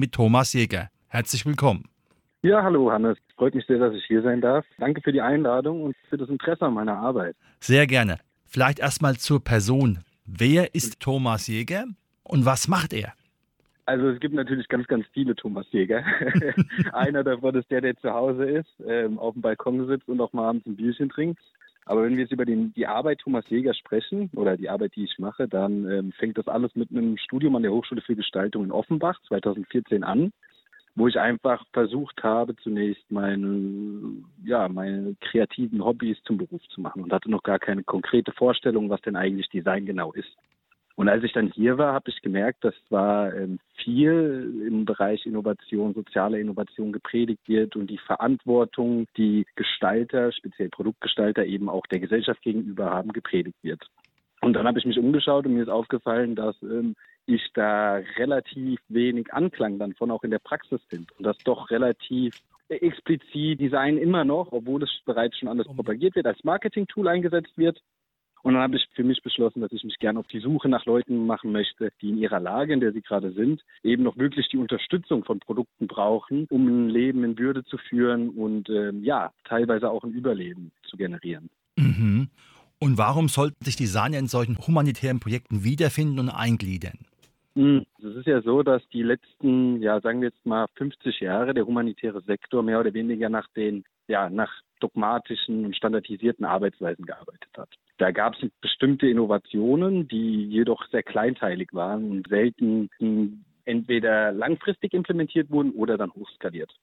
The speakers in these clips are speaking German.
mit Thomas Jäger. Herzlich willkommen. Ja, hallo Hannes. Freut mich sehr, dass ich hier sein darf. Danke für die Einladung und für das Interesse an meiner Arbeit. Sehr gerne. Vielleicht erstmal zur Person. Wer ist Thomas Jäger und was macht er? Also es gibt natürlich ganz, ganz viele Thomas Jäger. Einer davon ist der, der zu Hause ist, ähm, auf dem Balkon sitzt und auch mal abends ein Bierchen trinkt. Aber wenn wir jetzt über den, die Arbeit Thomas Jäger sprechen oder die Arbeit, die ich mache, dann ähm, fängt das alles mit einem Studium an der Hochschule für Gestaltung in Offenbach 2014 an, wo ich einfach versucht habe, zunächst meine, ja, meine kreativen Hobbys zum Beruf zu machen und hatte noch gar keine konkrete Vorstellung, was denn eigentlich Design genau ist. Und als ich dann hier war, habe ich gemerkt, dass zwar ähm, viel im Bereich Innovation, soziale Innovation gepredigt wird und die Verantwortung, die Gestalter, speziell Produktgestalter eben auch der Gesellschaft gegenüber haben, gepredigt wird. Und dann habe ich mich umgeschaut und mir ist aufgefallen, dass ähm, ich da relativ wenig Anklang dann von auch in der Praxis finde und dass doch relativ explizit Design immer noch, obwohl es bereits schon anders propagiert wird, als Marketing-Tool eingesetzt wird und dann habe ich für mich beschlossen, dass ich mich gerne auf die Suche nach Leuten machen möchte, die in ihrer Lage, in der sie gerade sind, eben noch wirklich die Unterstützung von Produkten brauchen, um ein Leben in Würde zu führen und ähm, ja, teilweise auch ein Überleben zu generieren. Mhm. Und warum sollten sich Designer in solchen humanitären Projekten wiederfinden und eingliedern? Hm, es ist ja so, dass die letzten, ja, sagen wir jetzt mal 50 Jahre der humanitäre Sektor mehr oder weniger nach den, ja, nach dogmatischen und standardisierten Arbeitsweisen gearbeitet hat. Da gab es bestimmte Innovationen, die jedoch sehr kleinteilig waren und selten entweder langfristig implementiert wurden oder dann hochskaliert.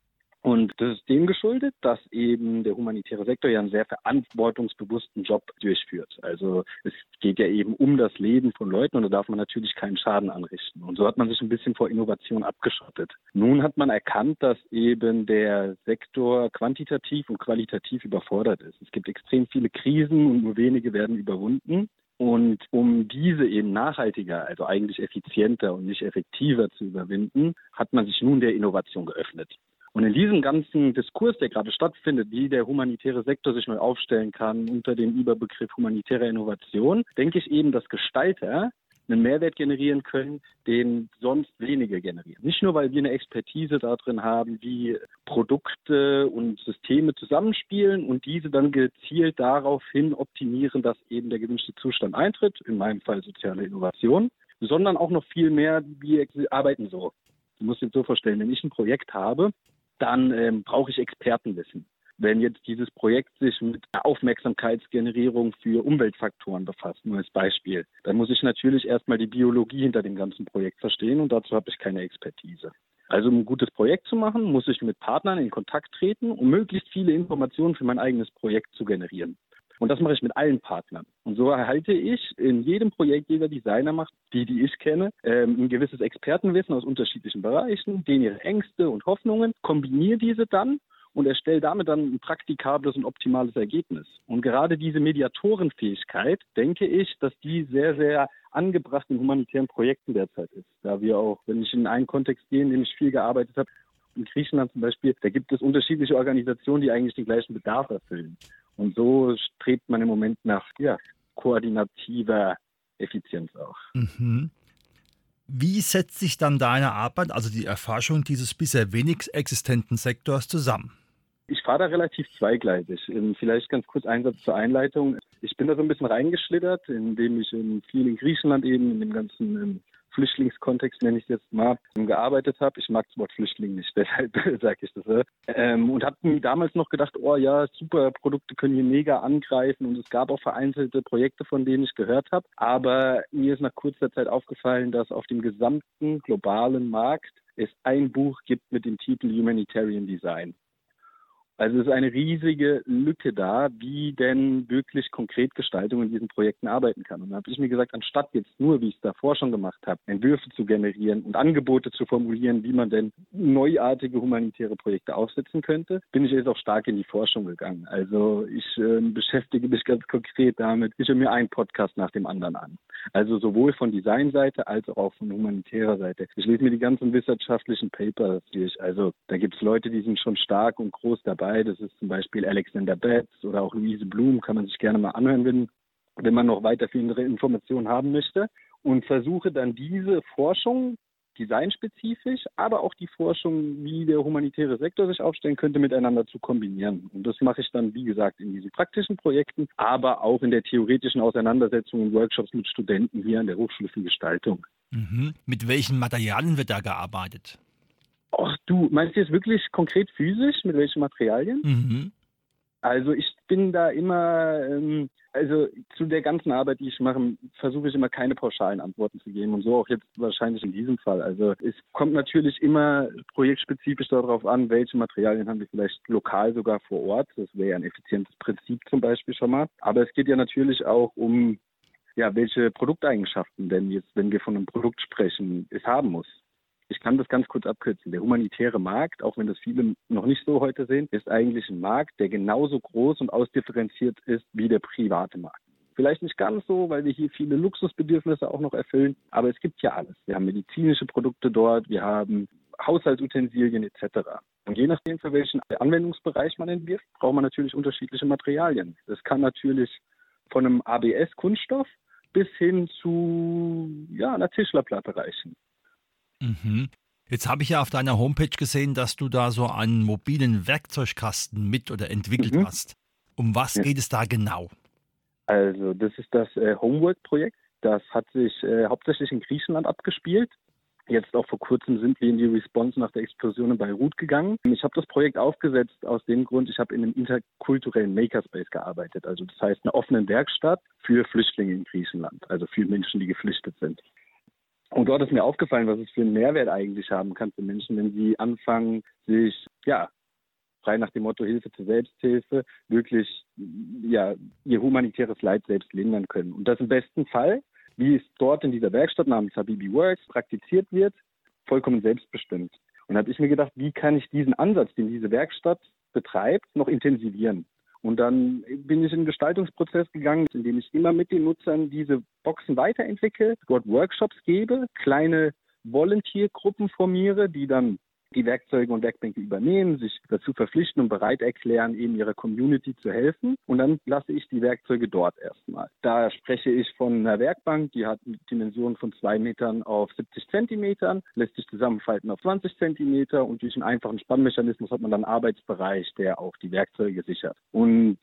Und das ist dem geschuldet, dass eben der humanitäre Sektor ja einen sehr verantwortungsbewussten Job durchführt. Also es geht ja eben um das Leben von Leuten und da darf man natürlich keinen Schaden anrichten. Und so hat man sich ein bisschen vor Innovation abgeschottet. Nun hat man erkannt, dass eben der Sektor quantitativ und qualitativ überfordert ist. Es gibt extrem viele Krisen und nur wenige werden überwunden. Und um diese eben nachhaltiger, also eigentlich effizienter und nicht effektiver zu überwinden, hat man sich nun der Innovation geöffnet. Und in diesem ganzen Diskurs, der gerade stattfindet, wie der humanitäre Sektor sich neu aufstellen kann unter dem Überbegriff humanitäre Innovation, denke ich eben, dass Gestalter einen Mehrwert generieren können, den sonst wenige generieren. Nicht nur, weil wir eine Expertise darin haben, wie Produkte und Systeme zusammenspielen und diese dann gezielt daraufhin optimieren, dass eben der gewünschte Zustand eintritt, in meinem Fall soziale Innovation, sondern auch noch viel mehr, wir arbeiten so. Du musst dir so vorstellen, wenn ich ein Projekt habe, dann ähm, brauche ich Expertenwissen. Wenn jetzt dieses Projekt sich mit Aufmerksamkeitsgenerierung für Umweltfaktoren befasst, nur als Beispiel, dann muss ich natürlich erstmal die Biologie hinter dem ganzen Projekt verstehen und dazu habe ich keine Expertise. Also um ein gutes Projekt zu machen, muss ich mit Partnern in Kontakt treten, um möglichst viele Informationen für mein eigenes Projekt zu generieren. Und das mache ich mit allen Partnern. Und so erhalte ich in jedem Projekt, jeder Designer macht, die, die ich kenne, ähm, ein gewisses Expertenwissen aus unterschiedlichen Bereichen, denen ihre Ängste und Hoffnungen, kombiniere diese dann und erstelle damit dann ein praktikables und optimales Ergebnis. Und gerade diese Mediatorenfähigkeit, denke ich, dass die sehr, sehr angebracht in humanitären Projekten derzeit ist. Da wir auch, wenn ich in einen Kontext gehe, in dem ich viel gearbeitet habe, in Griechenland zum Beispiel, da gibt es unterschiedliche Organisationen, die eigentlich den gleichen Bedarf erfüllen. Und so strebt man im Moment nach ja, koordinativer Effizienz auch. Mhm. Wie setzt sich dann deine Arbeit, also die Erforschung dieses bisher wenig existenten Sektors zusammen? Ich fahre da relativ zweigleisig. Ähm, vielleicht ganz kurz ein Satz zur Einleitung. Ich bin da so ein bisschen reingeschlittert, indem ich viel in Griechenland eben in dem ganzen ähm, Flüchtlingskontext, nenne ich es jetzt mal, gearbeitet habe. Ich mag das Wort Flüchtling nicht, deshalb sage ich das. Ähm, und habe mir damals noch gedacht, oh ja, super, Produkte können hier mega angreifen und es gab auch vereinzelte Projekte, von denen ich gehört habe. Aber mir ist nach kurzer Zeit aufgefallen, dass auf dem gesamten globalen Markt es ein Buch gibt mit dem Titel Humanitarian Design. Also es ist eine riesige Lücke da, wie denn wirklich konkret Gestaltung in diesen Projekten arbeiten kann. Und da habe ich mir gesagt, anstatt jetzt nur, wie ich es davor schon gemacht habe, Entwürfe zu generieren und Angebote zu formulieren, wie man denn neuartige humanitäre Projekte aufsetzen könnte, bin ich jetzt auch stark in die Forschung gegangen. Also ich äh, beschäftige mich ganz konkret damit. Ich höre mir einen Podcast nach dem anderen an. Also sowohl von Designseite als auch von humanitärer Seite. Ich lese mir die ganzen wissenschaftlichen Papers durch. Also da gibt es Leute, die sind schon stark und groß dabei. Das ist zum Beispiel Alexander Betts oder auch Louise Blum, kann man sich gerne mal anhören, wenn, wenn man noch weiter viele Informationen haben möchte. Und versuche dann diese Forschung designspezifisch, aber auch die Forschung, wie der humanitäre Sektor sich aufstellen könnte, miteinander zu kombinieren. Und das mache ich dann, wie gesagt, in diesen praktischen Projekten, aber auch in der theoretischen Auseinandersetzung und Workshops mit Studenten hier an der Hochschule für Gestaltung. Mhm. Mit welchen Materialien wird da gearbeitet? Du, meinst du jetzt wirklich konkret physisch, mit welchen Materialien? Mhm. Also ich bin da immer, ähm, also zu der ganzen Arbeit, die ich mache, versuche ich immer keine pauschalen Antworten zu geben und so auch jetzt wahrscheinlich in diesem Fall. Also es kommt natürlich immer projektspezifisch darauf an, welche Materialien haben wir vielleicht lokal sogar vor Ort. Das wäre ein effizientes Prinzip zum Beispiel schon mal. Aber es geht ja natürlich auch um ja, welche Produkteigenschaften denn jetzt, wenn wir von einem Produkt sprechen, es haben muss. Ich kann das ganz kurz abkürzen. Der humanitäre Markt, auch wenn das viele noch nicht so heute sehen, ist eigentlich ein Markt, der genauso groß und ausdifferenziert ist wie der private Markt. Vielleicht nicht ganz so, weil wir hier viele Luxusbedürfnisse auch noch erfüllen, aber es gibt ja alles. Wir haben medizinische Produkte dort, wir haben Haushaltsutensilien etc. Und je nachdem, für welchen Anwendungsbereich man entwirft, braucht man natürlich unterschiedliche Materialien. Das kann natürlich von einem ABS-Kunststoff bis hin zu ja, einer Tischlerplatte reichen. Mhm. Jetzt habe ich ja auf deiner Homepage gesehen, dass du da so einen mobilen Werkzeugkasten mit oder entwickelt mhm. hast. Um was ja. geht es da genau? Also, das ist das äh, Homework-Projekt. Das hat sich äh, hauptsächlich in Griechenland abgespielt. Jetzt auch vor kurzem sind wir in die Response nach der Explosion in Beirut gegangen. Ich habe das Projekt aufgesetzt aus dem Grund, ich habe in einem interkulturellen Makerspace gearbeitet. Also das heißt eine offene Werkstatt für Flüchtlinge in Griechenland, also für Menschen, die geflüchtet sind. Und dort ist mir aufgefallen, was es für einen Mehrwert eigentlich haben kann für Menschen, wenn sie anfangen, sich, ja, frei nach dem Motto Hilfe zur Selbsthilfe, wirklich, ja, ihr humanitäres Leid selbst lindern können. Und das im besten Fall, wie es dort in dieser Werkstatt namens Habibi Works praktiziert wird, vollkommen selbstbestimmt. Und da habe ich mir gedacht, wie kann ich diesen Ansatz, den diese Werkstatt betreibt, noch intensivieren? Und dann bin ich in den Gestaltungsprozess gegangen, in dem ich immer mit den Nutzern diese Boxen weiterentwickle, dort Workshops gebe, kleine Volunteer-Gruppen formiere, die dann die Werkzeuge und Werkbänke übernehmen, sich dazu verpflichten und bereit erklären, eben ihrer Community zu helfen. Und dann lasse ich die Werkzeuge dort erstmal. Da spreche ich von einer Werkbank, die hat Dimensionen von zwei Metern auf 70 Zentimetern, lässt sich zusammenfalten auf 20 Zentimeter und durch einen einfachen Spannmechanismus hat man dann einen Arbeitsbereich, der auch die Werkzeuge sichert. Und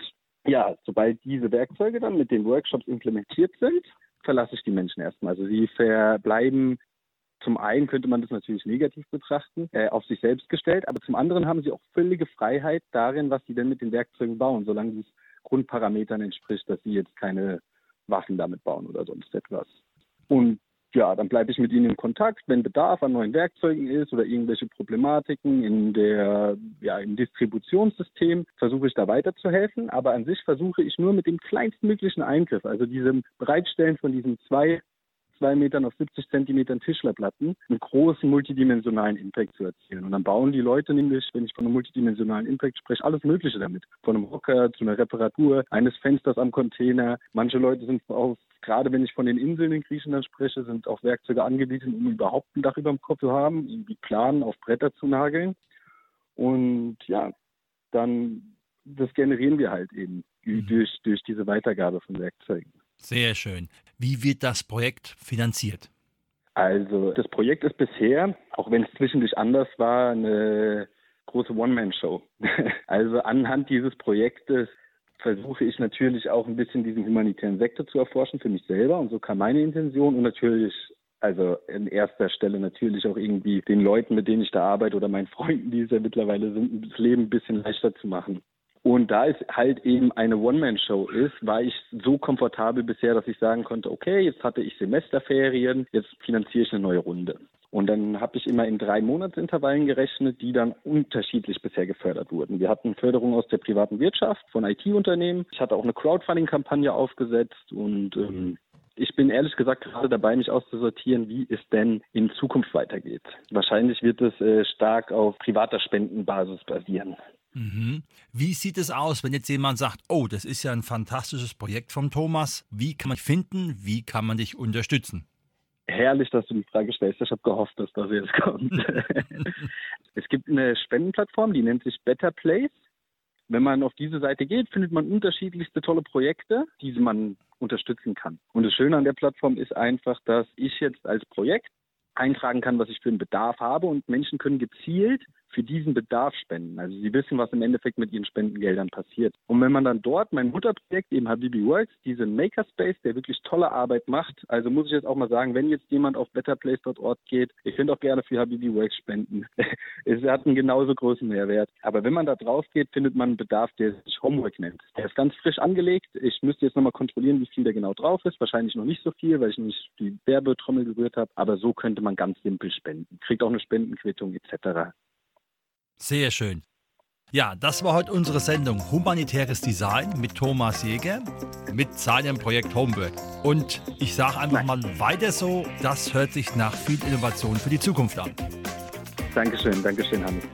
ja, sobald diese Werkzeuge dann mit den Workshops implementiert sind, verlasse ich die Menschen erstmal. Also sie verbleiben zum einen könnte man das natürlich negativ betrachten, äh, auf sich selbst gestellt, aber zum anderen haben sie auch völlige Freiheit darin, was sie denn mit den Werkzeugen bauen, solange es Grundparametern entspricht, dass sie jetzt keine Waffen damit bauen oder sonst etwas. Und ja, dann bleibe ich mit ihnen in Kontakt, wenn Bedarf an neuen Werkzeugen ist oder irgendwelche Problematiken in der, ja, im Distributionssystem, versuche ich da weiterzuhelfen. Aber an sich versuche ich nur mit dem kleinstmöglichen Eingriff, also diesem Bereitstellen von diesen zwei zwei Metern auf 70 Zentimetern Tischlerplatten einen großen multidimensionalen Impact zu erzielen. Und dann bauen die Leute nämlich, wenn ich von einem multidimensionalen Impact spreche, alles Mögliche damit. Von einem Hocker zu einer Reparatur, eines Fensters am Container. Manche Leute sind auf gerade wenn ich von den Inseln in Griechenland spreche, sind auch Werkzeuge angebietet, um überhaupt ein Dach über dem Kopf zu haben, irgendwie Planen auf Bretter zu nageln. Und ja, dann das generieren wir halt eben mhm. durch, durch diese Weitergabe von Werkzeugen. Sehr schön. Wie wird das Projekt finanziert? Also das Projekt ist bisher, auch wenn es zwischendurch anders war, eine große One-Man-Show. also anhand dieses Projektes versuche ich natürlich auch ein bisschen diesen humanitären Sektor zu erforschen für mich selber und so kam meine Intention und natürlich also in erster Stelle natürlich auch irgendwie den Leuten, mit denen ich da arbeite oder meinen Freunden, die es ja mittlerweile sind, das Leben ein bisschen leichter zu machen. Und da es halt eben eine One-Man-Show ist, war ich so komfortabel bisher, dass ich sagen konnte, okay, jetzt hatte ich Semesterferien, jetzt finanziere ich eine neue Runde. Und dann habe ich immer in drei Monatsintervallen gerechnet, die dann unterschiedlich bisher gefördert wurden. Wir hatten Förderung aus der privaten Wirtschaft, von IT-Unternehmen. Ich hatte auch eine Crowdfunding-Kampagne aufgesetzt und ähm, ich bin ehrlich gesagt gerade dabei, mich auszusortieren, wie es denn in Zukunft weitergeht. Wahrscheinlich wird es äh, stark auf privater Spendenbasis basieren. Mhm. Wie sieht es aus, wenn jetzt jemand sagt, oh, das ist ja ein fantastisches Projekt von Thomas. Wie kann man finden? Wie kann man dich unterstützen? Herrlich, dass du die Frage stellst. Ich habe gehofft, dass das jetzt kommt. es gibt eine Spendenplattform, die nennt sich Better Place. Wenn man auf diese Seite geht, findet man unterschiedlichste tolle Projekte, die man unterstützen kann. Und das Schöne an der Plattform ist einfach, dass ich jetzt als Projekt eintragen kann, was ich für einen Bedarf habe und Menschen können gezielt für diesen Bedarf spenden. Also sie wissen, was im Endeffekt mit ihren Spendengeldern passiert. Und wenn man dann dort mein Mutterprojekt, eben Habibi Works, diesen Makerspace, der wirklich tolle Arbeit macht, also muss ich jetzt auch mal sagen, wenn jetzt jemand auf betterplace.org geht, ich könnte auch gerne für Habibi Works spenden. es hat einen genauso großen Mehrwert. Aber wenn man da drauf geht, findet man einen Bedarf, der sich Homework nennt. Der ist ganz frisch angelegt. Ich müsste jetzt nochmal kontrollieren, wie viel der genau drauf ist. Wahrscheinlich noch nicht so viel, weil ich nicht die Werbetrommel gerührt habe. Aber so könnte man ganz simpel spenden. Kriegt auch eine Spendenquittung etc. Sehr schön. Ja, das war heute unsere Sendung Humanitäres Design mit Thomas Jäger mit seinem Projekt Homework. Und ich sage einfach mal weiter so, das hört sich nach viel Innovation für die Zukunft an. Dankeschön, Dankeschön, Hannes.